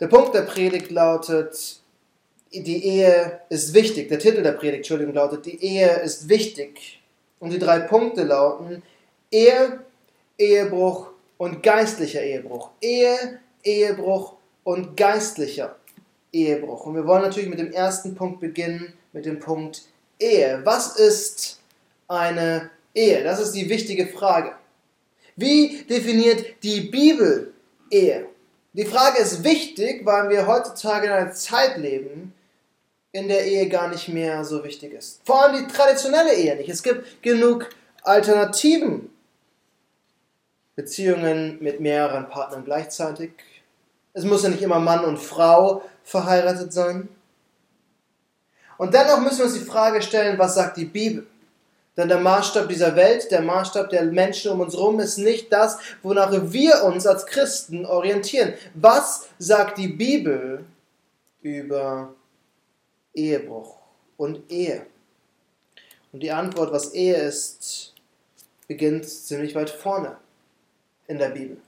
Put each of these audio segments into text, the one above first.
Der Punkt der Predigt lautet, die Ehe ist wichtig. Der Titel der Predigt, Entschuldigung, lautet, die Ehe ist wichtig. Und die drei Punkte lauten, Ehe, Ehebruch und geistlicher Ehebruch. Ehe, Ehebruch und geistlicher Ehebruch. Und wir wollen natürlich mit dem ersten Punkt beginnen, mit dem Punkt Ehe. Was ist eine Ehe? Das ist die wichtige Frage. Wie definiert die Bibel Ehe? Die Frage ist wichtig, weil wir heutzutage in einer Zeit leben, in der Ehe gar nicht mehr so wichtig ist. Vor allem die traditionelle Ehe nicht. Es gibt genug Alternativen. Beziehungen mit mehreren Partnern gleichzeitig. Es muss ja nicht immer Mann und Frau verheiratet sein. Und dennoch müssen wir uns die Frage stellen, was sagt die Bibel? Denn der Maßstab dieser Welt, der Maßstab der Menschen um uns herum ist nicht das, wonach wir uns als Christen orientieren. Was sagt die Bibel über Ehebruch und Ehe? Und die Antwort, was Ehe ist, beginnt ziemlich weit vorne in der Bibel.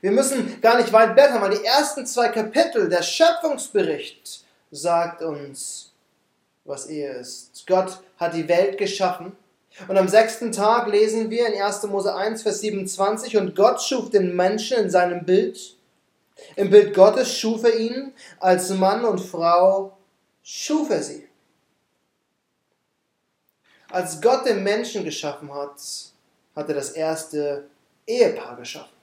Wir müssen gar nicht weit blättern, weil die ersten zwei Kapitel der Schöpfungsbericht sagt uns, was Ehe ist. Gott hat die Welt geschaffen und am sechsten Tag lesen wir in 1. Mose 1, Vers 27, und Gott schuf den Menschen in seinem Bild. Im Bild Gottes schuf er ihn, als Mann und Frau schuf er sie. Als Gott den Menschen geschaffen hat, hat er das erste Ehepaar geschaffen.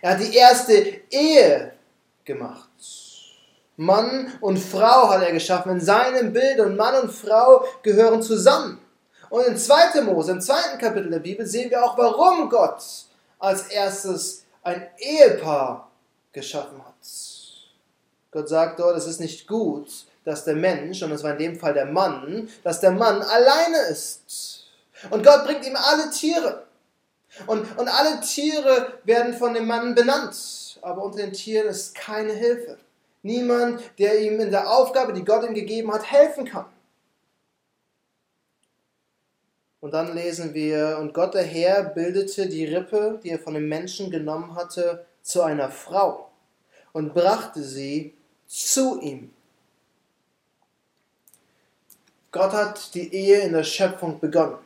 Er hat die erste Ehe gemacht. Mann und Frau hat er geschaffen in seinem Bild und Mann und Frau gehören zusammen. Und in 2. Mose, im zweiten Kapitel der Bibel, sehen wir auch, warum Gott als erstes ein Ehepaar geschaffen hat. Gott sagt dort, es ist nicht gut, dass der Mensch, und es war in dem Fall der Mann, dass der Mann alleine ist. Und Gott bringt ihm alle Tiere. Und, und alle Tiere werden von dem Mann benannt, aber unter den Tieren ist keine Hilfe. Niemand, der ihm in der Aufgabe, die Gott ihm gegeben hat, helfen kann. Und dann lesen wir, und Gott der Herr bildete die Rippe, die er von dem Menschen genommen hatte, zu einer Frau und brachte sie zu ihm. Gott hat die Ehe in der Schöpfung begonnen.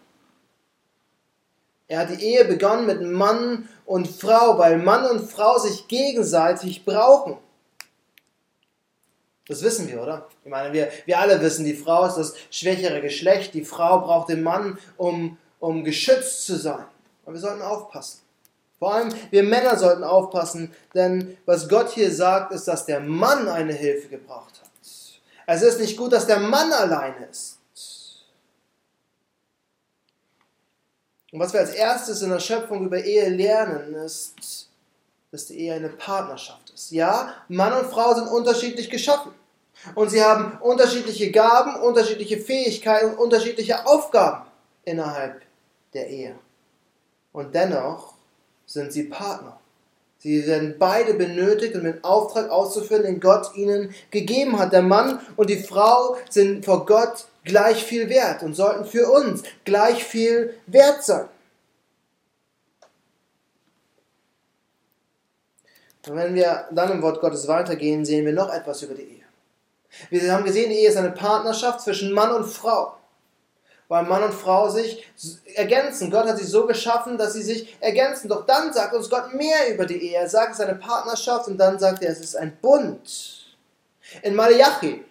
Er hat die Ehe begonnen mit Mann und Frau, weil Mann und Frau sich gegenseitig brauchen. Das wissen wir, oder? Ich meine, wir, wir alle wissen, die Frau ist das schwächere Geschlecht. Die Frau braucht den Mann, um, um geschützt zu sein. Aber wir sollten aufpassen. Vor allem wir Männer sollten aufpassen, denn was Gott hier sagt, ist, dass der Mann eine Hilfe gebraucht hat. Es ist nicht gut, dass der Mann alleine ist. Und was wir als erstes in der Schöpfung über Ehe lernen, ist, dass die Ehe eine Partnerschaft ist. Ja, Mann und Frau sind unterschiedlich geschaffen. Und sie haben unterschiedliche Gaben, unterschiedliche Fähigkeiten unterschiedliche Aufgaben innerhalb der Ehe. Und dennoch sind sie Partner. Sie werden beide benötigt, um den Auftrag auszuführen, den Gott ihnen gegeben hat. Der Mann und die Frau sind vor Gott gleich viel wert und sollten für uns gleich viel wert sein. Und wenn wir dann im Wort Gottes weitergehen, sehen wir noch etwas über die Ehe. Wir haben gesehen, Ehe ist eine Partnerschaft zwischen Mann und Frau. Weil Mann und Frau sich ergänzen. Gott hat sie so geschaffen, dass sie sich ergänzen. Doch dann sagt uns Gott mehr über die Ehe. Er sagt, es ist eine Partnerschaft und dann sagt er, es ist ein Bund. In Malachi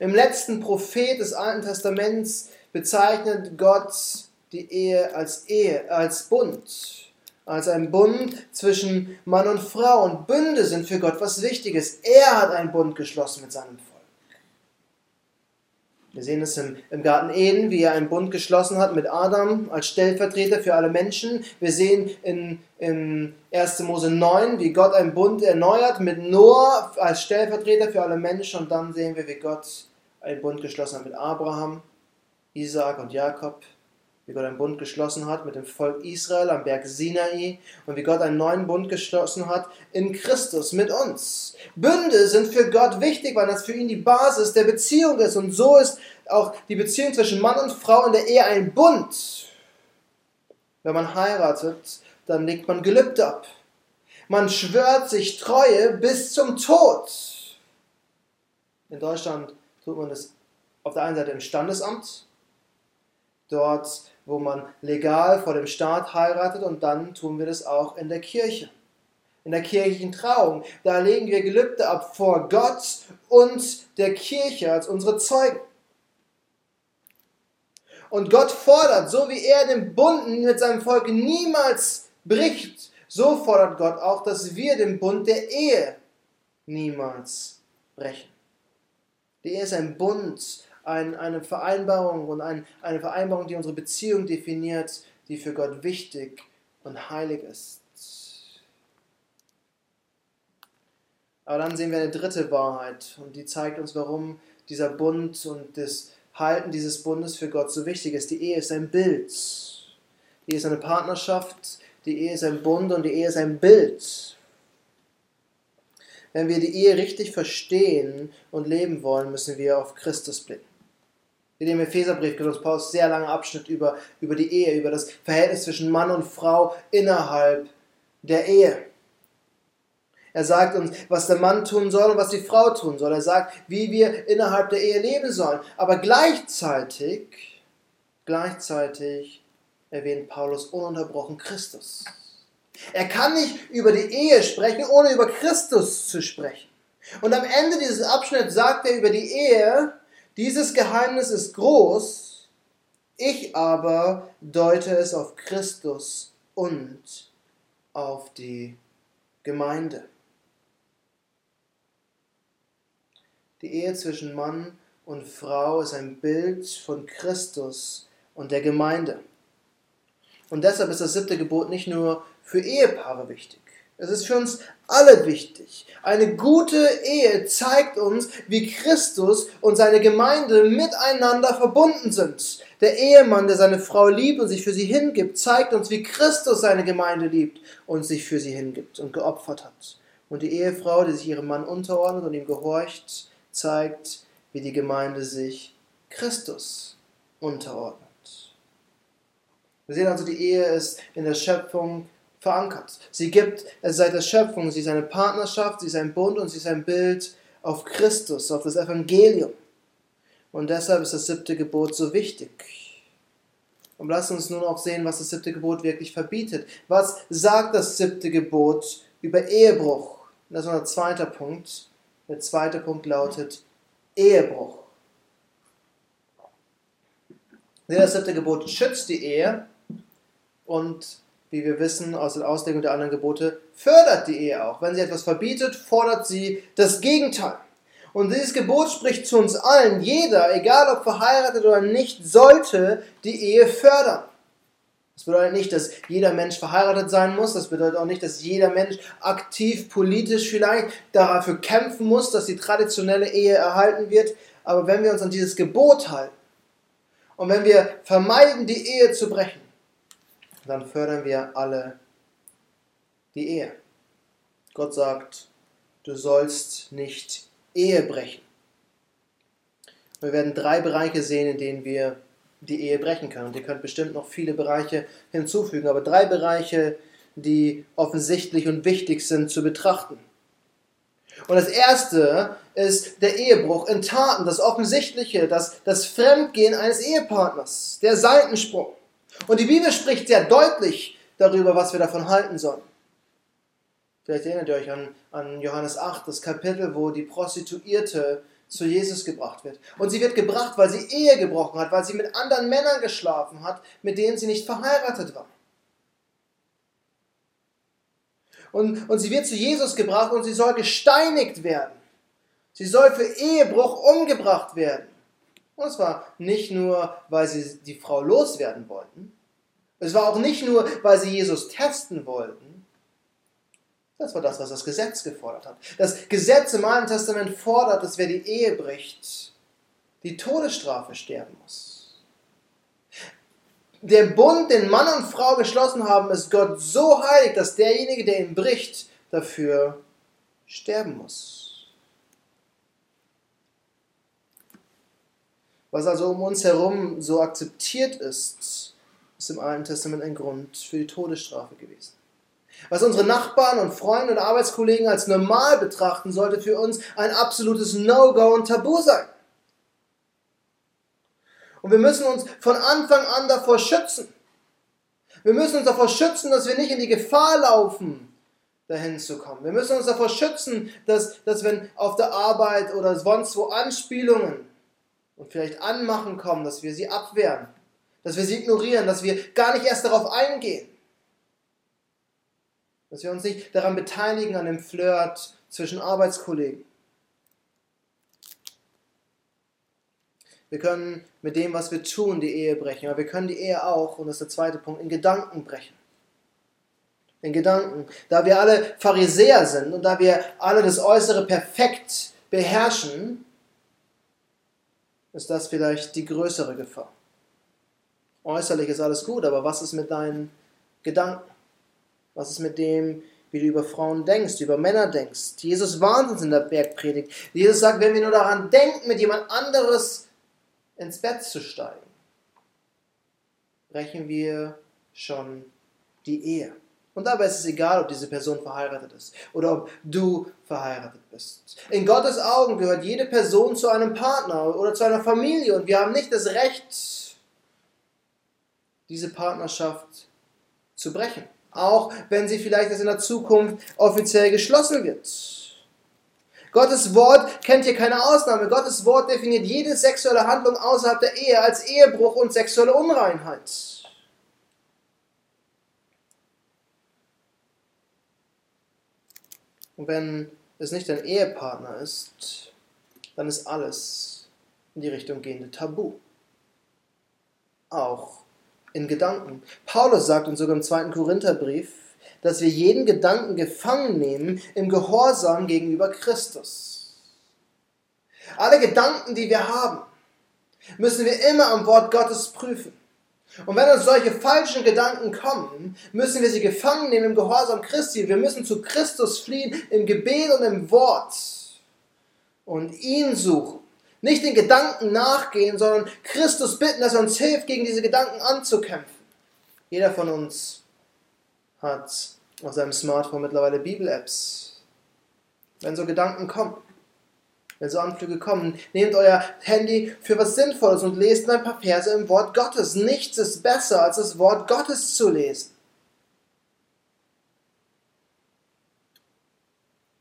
im letzten Prophet des Alten Testaments bezeichnet Gott die Ehe als Ehe, als Bund, als ein Bund zwischen Mann und Frau. Und Bünde sind für Gott was Wichtiges. Er hat einen Bund geschlossen mit seinem. Wir sehen es im, Garten Eden, wie er einen Bund geschlossen hat mit Adam als Stellvertreter für alle Menschen. Wir sehen in, in 1. Mose 9, wie Gott einen Bund erneuert mit Noah als Stellvertreter für alle Menschen. Und dann sehen wir, wie Gott einen Bund geschlossen hat mit Abraham, Isaak und Jakob, wie Gott einen Bund geschlossen hat mit dem Volk Israel am Berg Sinai und wie Gott einen neuen Bund geschlossen hat in Christus mit uns. Bünde sind für Gott wichtig, weil das für ihn die Basis der Beziehung ist und so ist auch die Beziehung zwischen Mann und Frau in der Ehe ein Bund. Wenn man heiratet, dann legt man Gelübde ab. Man schwört sich Treue bis zum Tod. In Deutschland tut man das auf der einen Seite im Standesamt, dort, wo man legal vor dem Staat heiratet, und dann tun wir das auch in der Kirche. In der kirchlichen Trauung. Da legen wir Gelübde ab vor Gott und der Kirche als unsere Zeugen. Und Gott fordert, so wie er den Bund mit seinem Volk niemals bricht, so fordert Gott auch, dass wir den Bund der Ehe niemals brechen. Die Ehe ist ein Bund, ein, eine Vereinbarung und ein, eine Vereinbarung, die unsere Beziehung definiert, die für Gott wichtig und heilig ist. Aber dann sehen wir eine dritte Wahrheit und die zeigt uns, warum dieser Bund und das Halten dieses Bundes für Gott so wichtig ist. Die Ehe ist ein Bild. Die Ehe ist eine Partnerschaft, die Ehe ist ein Bund und die Ehe ist ein Bild. Wenn wir die Ehe richtig verstehen und leben wollen, müssen wir auf Christus blicken. In dem Epheserbrief gibt Paulus sehr lange Abschnitt über, über die Ehe, über das Verhältnis zwischen Mann und Frau innerhalb der Ehe. Er sagt uns, was der Mann tun soll und was die Frau tun soll. Er sagt, wie wir innerhalb der Ehe leben sollen. Aber gleichzeitig, gleichzeitig erwähnt Paulus ununterbrochen Christus. Er kann nicht über die Ehe sprechen, ohne über Christus zu sprechen. Und am Ende dieses Abschnitts sagt er über die Ehe, dieses Geheimnis ist groß, ich aber deute es auf Christus und auf die Gemeinde. Die Ehe zwischen Mann und Frau ist ein Bild von Christus und der Gemeinde. Und deshalb ist das siebte Gebot nicht nur für Ehepaare wichtig. Es ist für uns alle wichtig. Eine gute Ehe zeigt uns, wie Christus und seine Gemeinde miteinander verbunden sind. Der Ehemann, der seine Frau liebt und sich für sie hingibt, zeigt uns, wie Christus seine Gemeinde liebt und sich für sie hingibt und geopfert hat. Und die Ehefrau, die sich ihrem Mann unterordnet und ihm gehorcht, zeigt, wie die Gemeinde sich Christus unterordnet. Wir sehen also, die Ehe ist in der Schöpfung verankert. Sie gibt es seit der Schöpfung, sie ist eine Partnerschaft, sie ist ein Bund und sie ist ein Bild auf Christus, auf das Evangelium. Und deshalb ist das siebte Gebot so wichtig. Und lasst uns nun auch sehen, was das siebte Gebot wirklich verbietet. Was sagt das siebte Gebot über Ehebruch? Das ist unser zweiter Punkt. Der zweite Punkt lautet Ehebruch. Das siebte Gebot schützt die Ehe und wie wir wissen aus der Auslegung der anderen Gebote, fördert die Ehe auch. Wenn sie etwas verbietet, fordert sie das Gegenteil. Und dieses Gebot spricht zu uns allen. Jeder, egal ob verheiratet oder nicht, sollte die Ehe fördern. Das bedeutet nicht, dass jeder Mensch verheiratet sein muss. Das bedeutet auch nicht, dass jeder Mensch aktiv politisch vielleicht dafür kämpfen muss, dass die traditionelle Ehe erhalten wird. Aber wenn wir uns an dieses Gebot halten und wenn wir vermeiden, die Ehe zu brechen, dann fördern wir alle die Ehe. Gott sagt, du sollst nicht Ehe brechen. Wir werden drei Bereiche sehen, in denen wir die Ehe brechen kann. Und ihr könnt bestimmt noch viele Bereiche hinzufügen, aber drei Bereiche, die offensichtlich und wichtig sind zu betrachten. Und das erste ist der Ehebruch in Taten, das Offensichtliche, das, das Fremdgehen eines Ehepartners, der Seitensprung. Und die Bibel spricht sehr deutlich darüber, was wir davon halten sollen. Vielleicht erinnert ihr euch an, an Johannes 8, das Kapitel, wo die Prostituierte zu Jesus gebracht wird. Und sie wird gebracht, weil sie Ehe gebrochen hat, weil sie mit anderen Männern geschlafen hat, mit denen sie nicht verheiratet war. Und, und sie wird zu Jesus gebracht und sie soll gesteinigt werden. Sie soll für Ehebruch umgebracht werden. Und zwar nicht nur, weil sie die Frau loswerden wollten. Es war auch nicht nur, weil sie Jesus testen wollten. Das war das, was das Gesetz gefordert hat. Das Gesetz im Alten Testament fordert, dass wer die Ehe bricht, die Todesstrafe sterben muss. Der Bund, den Mann und Frau geschlossen haben, ist Gott so heilig, dass derjenige, der ihn bricht, dafür sterben muss. Was also um uns herum so akzeptiert ist, ist im Alten Testament ein Grund für die Todesstrafe gewesen. Was unsere Nachbarn und Freunde und Arbeitskollegen als normal betrachten, sollte für uns ein absolutes No-Go und Tabu sein. Und wir müssen uns von Anfang an davor schützen. Wir müssen uns davor schützen, dass wir nicht in die Gefahr laufen, dahin zu kommen. Wir müssen uns davor schützen, dass, dass wenn auf der Arbeit oder sonst wo Anspielungen und vielleicht Anmachen kommen, dass wir sie abwehren, dass wir sie ignorieren, dass wir gar nicht erst darauf eingehen. Dass wir uns nicht daran beteiligen an dem Flirt zwischen Arbeitskollegen. Wir können mit dem, was wir tun, die Ehe brechen, aber wir können die Ehe auch, und das ist der zweite Punkt, in Gedanken brechen. In Gedanken. Da wir alle Pharisäer sind und da wir alle das Äußere perfekt beherrschen, ist das vielleicht die größere Gefahr. Äußerlich ist alles gut, aber was ist mit deinen Gedanken? Was ist mit dem, wie du über Frauen denkst, über Männer denkst? Jesus warnt uns in der Bergpredigt. Jesus sagt, wenn wir nur daran denken, mit jemand anderes ins Bett zu steigen, brechen wir schon die Ehe. Und dabei ist es egal, ob diese Person verheiratet ist oder ob du verheiratet bist. In Gottes Augen gehört jede Person zu einem Partner oder zu einer Familie und wir haben nicht das Recht, diese Partnerschaft zu brechen. Auch wenn sie vielleicht erst in der Zukunft offiziell geschlossen wird. Gottes Wort kennt hier keine Ausnahme. Gottes Wort definiert jede sexuelle Handlung außerhalb der Ehe als Ehebruch und sexuelle Unreinheit. Und wenn es nicht dein Ehepartner ist, dann ist alles in die Richtung gehende Tabu. Auch in Gedanken. Paulus sagt uns sogar im zweiten Korintherbrief, dass wir jeden Gedanken gefangen nehmen im Gehorsam gegenüber Christus. Alle Gedanken, die wir haben, müssen wir immer am Wort Gottes prüfen. Und wenn uns solche falschen Gedanken kommen, müssen wir sie gefangen nehmen im Gehorsam Christi. Wir müssen zu Christus fliehen im Gebet und im Wort und ihn suchen. Nicht den Gedanken nachgehen, sondern Christus bitten, dass er uns hilft, gegen diese Gedanken anzukämpfen. Jeder von uns hat auf seinem Smartphone mittlerweile Bibel-Apps. Wenn so Gedanken kommen, wenn so Anflüge kommen, nehmt euer Handy für was Sinnvolles und lest ein paar Verse im Wort Gottes. Nichts ist besser, als das Wort Gottes zu lesen.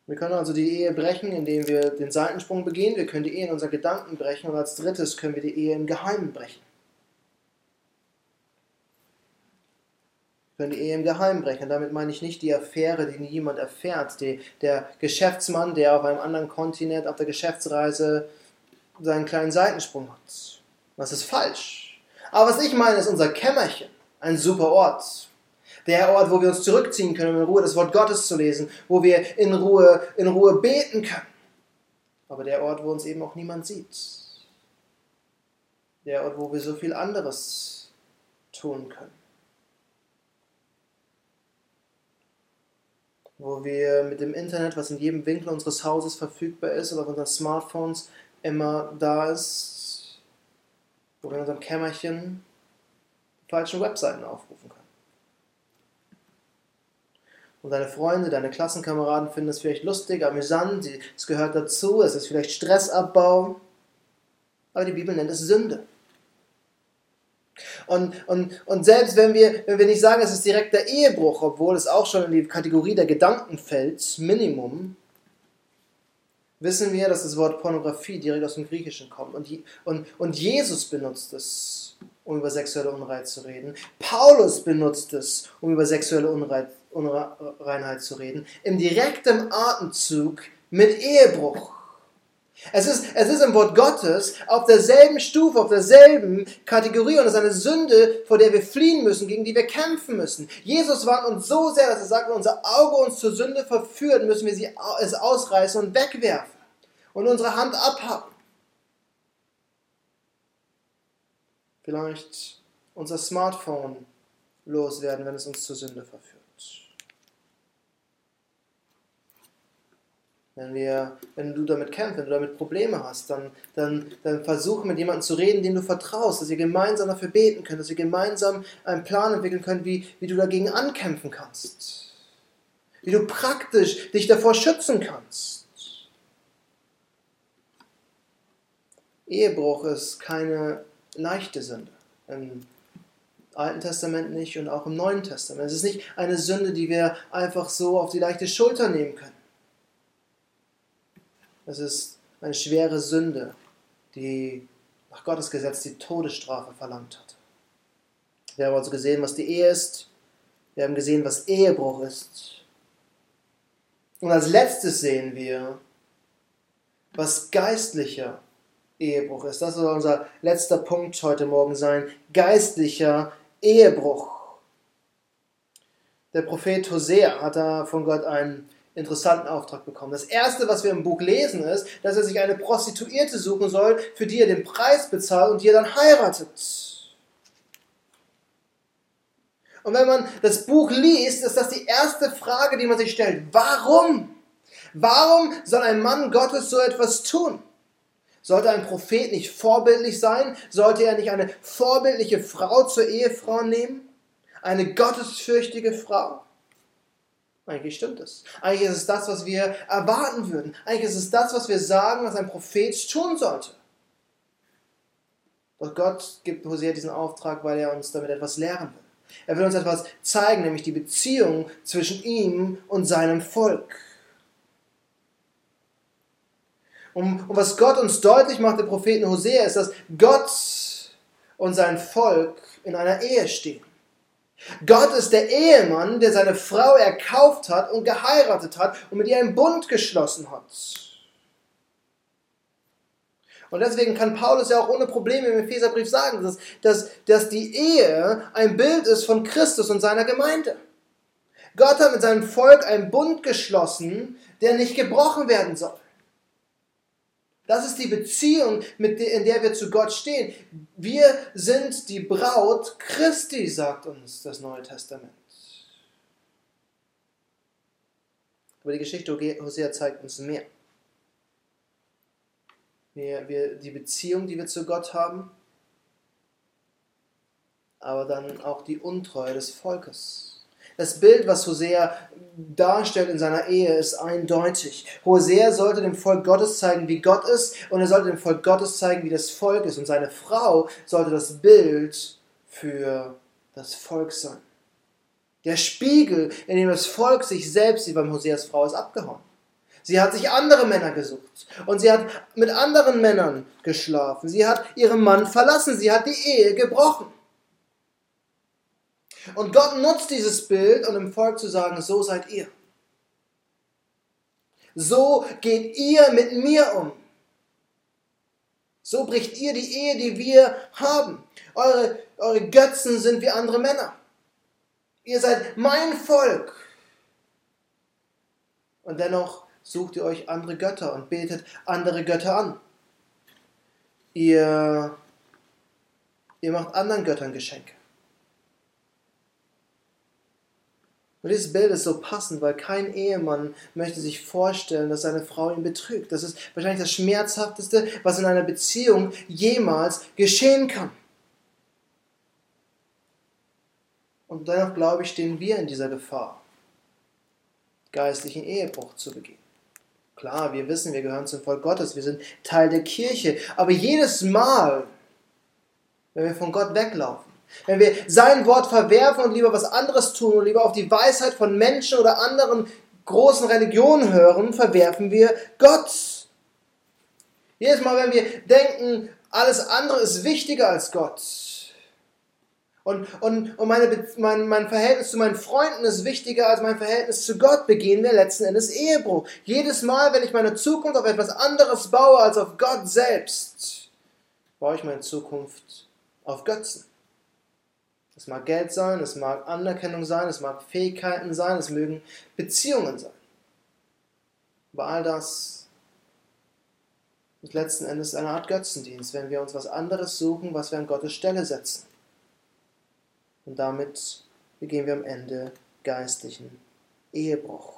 Wir können also die Ehe brechen, indem wir den Seitensprung begehen. Wir können die Ehe in unseren Gedanken brechen. Und als drittes können wir die Ehe im Geheimen brechen. Können die Ehe im Geheimen brechen. Damit meine ich nicht die Affäre, die niemand erfährt. Die, der Geschäftsmann, der auf einem anderen Kontinent auf der Geschäftsreise seinen kleinen Seitensprung hat. Das ist falsch. Aber was ich meine, ist unser Kämmerchen. Ein super Ort, der Ort, wo wir uns zurückziehen können, um in Ruhe das Wort Gottes zu lesen, wo wir in Ruhe, in Ruhe beten können. Aber der Ort, wo uns eben auch niemand sieht. Der Ort, wo wir so viel anderes tun können. Wo wir mit dem Internet, was in jedem Winkel unseres Hauses verfügbar ist oder auf unseren Smartphones immer da ist, wo wir in unserem Kämmerchen falschen Webseiten aufrufen können. Und deine Freunde, deine Klassenkameraden finden es vielleicht lustig, amüsant, es gehört dazu, es ist vielleicht Stressabbau. Aber die Bibel nennt es Sünde. Und, und, und selbst wenn wir, wenn wir nicht sagen, es ist direkt der Ehebruch, obwohl es auch schon in die Kategorie der Gedanken fällt, Minimum, wissen wir, dass das Wort Pornografie direkt aus dem Griechischen kommt. Und, und, und Jesus benutzt es, um über sexuelle Unreinheit zu reden. Paulus benutzt es, um über sexuelle Unreinheit zu reden, im direkten Atemzug mit Ehebruch. Es ist, es ist im Wort Gottes auf derselben Stufe, auf derselben Kategorie und es ist eine Sünde, vor der wir fliehen müssen, gegen die wir kämpfen müssen. Jesus warnt uns so sehr, dass er sagt, wenn unser Auge uns zur Sünde verführt, müssen wir sie, es ausreißen und wegwerfen und unsere Hand abhaben. Vielleicht unser Smartphone loswerden, wenn es uns zur Sünde verführt. Wenn, wir, wenn du damit kämpfst, wenn du damit Probleme hast, dann, dann, dann versuche mit jemandem zu reden, dem du vertraust, dass ihr gemeinsam dafür beten könnt, dass ihr gemeinsam einen Plan entwickeln könnt, wie, wie du dagegen ankämpfen kannst. wie du praktisch dich davor schützen kannst. Ehebruch ist keine leichte Sünde. Im Alten Testament nicht und auch im Neuen Testament. Es ist nicht eine Sünde, die wir einfach so auf die leichte Schulter nehmen können. Es ist eine schwere Sünde, die nach Gottes Gesetz die Todesstrafe verlangt hat. Wir haben also gesehen, was die Ehe ist. Wir haben gesehen, was Ehebruch ist. Und als letztes sehen wir, was geistlicher Ehebruch ist. Das soll unser letzter Punkt heute Morgen sein. Geistlicher Ehebruch. Der Prophet Hosea hat da von Gott einen interessanten Auftrag bekommen. Das erste, was wir im Buch lesen, ist, dass er sich eine Prostituierte suchen soll, für die er den Preis bezahlt und die er dann heiratet. Und wenn man das Buch liest, ist das die erste Frage, die man sich stellt. Warum? Warum soll ein Mann Gottes so etwas tun? Sollte ein Prophet nicht vorbildlich sein? Sollte er nicht eine vorbildliche Frau zur Ehefrau nehmen? Eine gottesfürchtige Frau? Eigentlich stimmt es. Eigentlich ist es das, was wir erwarten würden. Eigentlich ist es das, was wir sagen, was ein Prophet tun sollte. Doch Gott gibt Hosea diesen Auftrag, weil er uns damit etwas lehren will. Er will uns etwas zeigen, nämlich die Beziehung zwischen ihm und seinem Volk. Und, und was Gott uns deutlich macht, der Propheten Hosea, ist, dass Gott und sein Volk in einer Ehe stehen. Gott ist der Ehemann, der seine Frau erkauft hat und geheiratet hat und mit ihr einen Bund geschlossen hat. Und deswegen kann Paulus ja auch ohne Probleme im Epheserbrief sagen, dass, dass, dass die Ehe ein Bild ist von Christus und seiner Gemeinde. Gott hat mit seinem Volk einen Bund geschlossen, der nicht gebrochen werden soll. Das ist die Beziehung, in der wir zu Gott stehen. Wir sind die Braut Christi, sagt uns das Neue Testament. Aber die Geschichte Hosea zeigt uns mehr. Wir, wir, die Beziehung, die wir zu Gott haben, aber dann auch die Untreue des Volkes. Das Bild, was Hosea darstellt in seiner Ehe, ist eindeutig. Hosea sollte dem Volk Gottes zeigen, wie Gott ist, und er sollte dem Volk Gottes zeigen, wie das Volk ist. Und seine Frau sollte das Bild für das Volk sein. Der Spiegel, in dem das Volk sich selbst sieht, beim Hoseas Frau ist abgehauen. Sie hat sich andere Männer gesucht und sie hat mit anderen Männern geschlafen. Sie hat ihren Mann verlassen. Sie hat die Ehe gebrochen. Und Gott nutzt dieses Bild, um dem Volk zu sagen, so seid ihr. So geht ihr mit mir um. So bricht ihr die Ehe, die wir haben. Eure, eure Götzen sind wie andere Männer. Ihr seid mein Volk. Und dennoch sucht ihr euch andere Götter und betet andere Götter an. Ihr, ihr macht anderen Göttern Geschenke. Und dieses Bild ist so passend, weil kein Ehemann möchte sich vorstellen, dass seine Frau ihn betrügt. Das ist wahrscheinlich das Schmerzhafteste, was in einer Beziehung jemals geschehen kann. Und dennoch glaube ich, stehen wir in dieser Gefahr, geistlichen Ehebruch zu begehen. Klar, wir wissen, wir gehören zum Volk Gottes, wir sind Teil der Kirche, aber jedes Mal, wenn wir von Gott weglaufen, wenn wir sein Wort verwerfen und lieber was anderes tun und lieber auf die Weisheit von Menschen oder anderen großen Religionen hören, verwerfen wir Gott. Jedes Mal, wenn wir denken, alles andere ist wichtiger als Gott. Und, und, und meine, mein, mein Verhältnis zu meinen Freunden ist wichtiger als mein Verhältnis zu Gott, begehen wir letzten Endes Ehebruch. Jedes Mal, wenn ich meine Zukunft auf etwas anderes baue als auf Gott selbst, baue ich meine Zukunft auf Götzen. Es mag Geld sein, es mag Anerkennung sein, es mag Fähigkeiten sein, es mögen Beziehungen sein. Aber all das ist letzten Endes eine Art Götzendienst, wenn wir uns was anderes suchen, was wir an Gottes Stelle setzen. Und damit begehen wir am Ende geistlichen Ehebruch.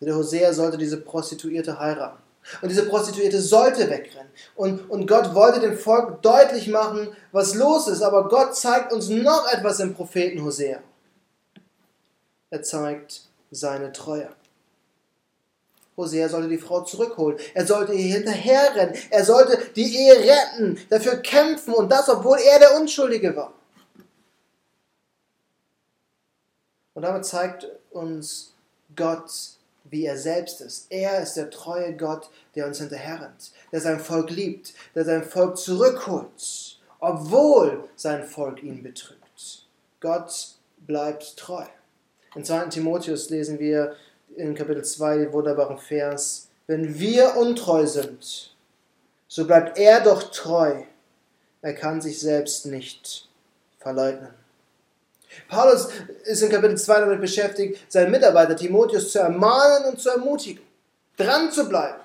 Der Hosea sollte diese Prostituierte heiraten. Und diese Prostituierte sollte wegrennen. Und, und Gott wollte dem Volk deutlich machen, was los ist. Aber Gott zeigt uns noch etwas im Propheten Hosea. er zeigt seine Treue. Hosea sollte die Frau zurückholen. Er sollte ihr hinterherrennen. Er sollte die Ehe retten, dafür kämpfen und das, obwohl er der Unschuldige war. Und damit zeigt uns Gott, wie er selbst ist. Er ist der treue Gott, der uns hinterherrennt, der sein Volk liebt, der sein Volk zurückholt, obwohl sein Volk ihn betrügt. Gott bleibt treu. In 2. Timotheus lesen wir in Kapitel 2 den wunderbaren Vers, wenn wir untreu sind, so bleibt er doch treu. Er kann sich selbst nicht verleugnen. Paulus ist in Kapitel 2 damit beschäftigt, seinen Mitarbeiter Timotheus zu ermahnen und zu ermutigen, dran zu bleiben,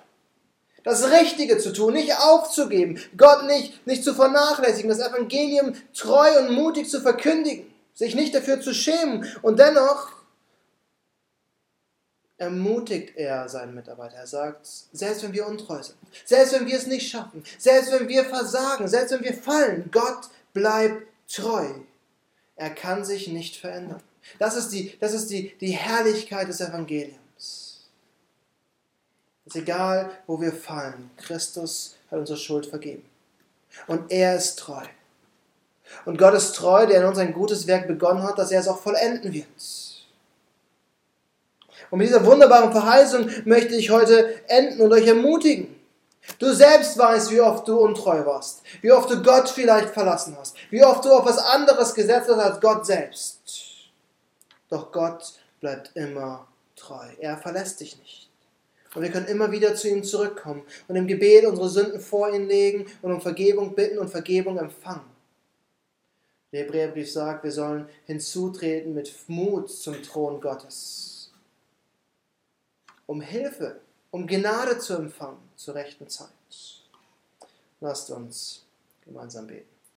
das Richtige zu tun, nicht aufzugeben, Gott nicht, nicht zu vernachlässigen, das Evangelium treu und mutig zu verkündigen, sich nicht dafür zu schämen und dennoch ermutigt er seinen Mitarbeiter. Er sagt, selbst wenn wir untreu sind, selbst wenn wir es nicht schaffen, selbst wenn wir versagen, selbst wenn wir fallen, Gott bleibt treu. Er kann sich nicht verändern. Das ist die, das ist die, die Herrlichkeit des Evangeliums. Es ist egal, wo wir fallen. Christus hat unsere Schuld vergeben. Und er ist treu. Und Gott ist treu, der in uns ein gutes Werk begonnen hat, dass er es auch vollenden wird. Und mit dieser wunderbaren Verheißung möchte ich heute enden und euch ermutigen. Du selbst weißt, wie oft du untreu warst, wie oft du Gott vielleicht verlassen hast, wie oft du auf was anderes gesetzt hast als Gott selbst. Doch Gott bleibt immer treu. Er verlässt dich nicht. Und wir können immer wieder zu ihm zurückkommen und im Gebet unsere Sünden vor ihn legen und um Vergebung bitten und Vergebung empfangen. Der Hebräerbrief sagt, wir sollen hinzutreten mit Mut zum Thron Gottes um Hilfe, um Gnade zu empfangen zur rechten Zeit. Lasst uns gemeinsam beten.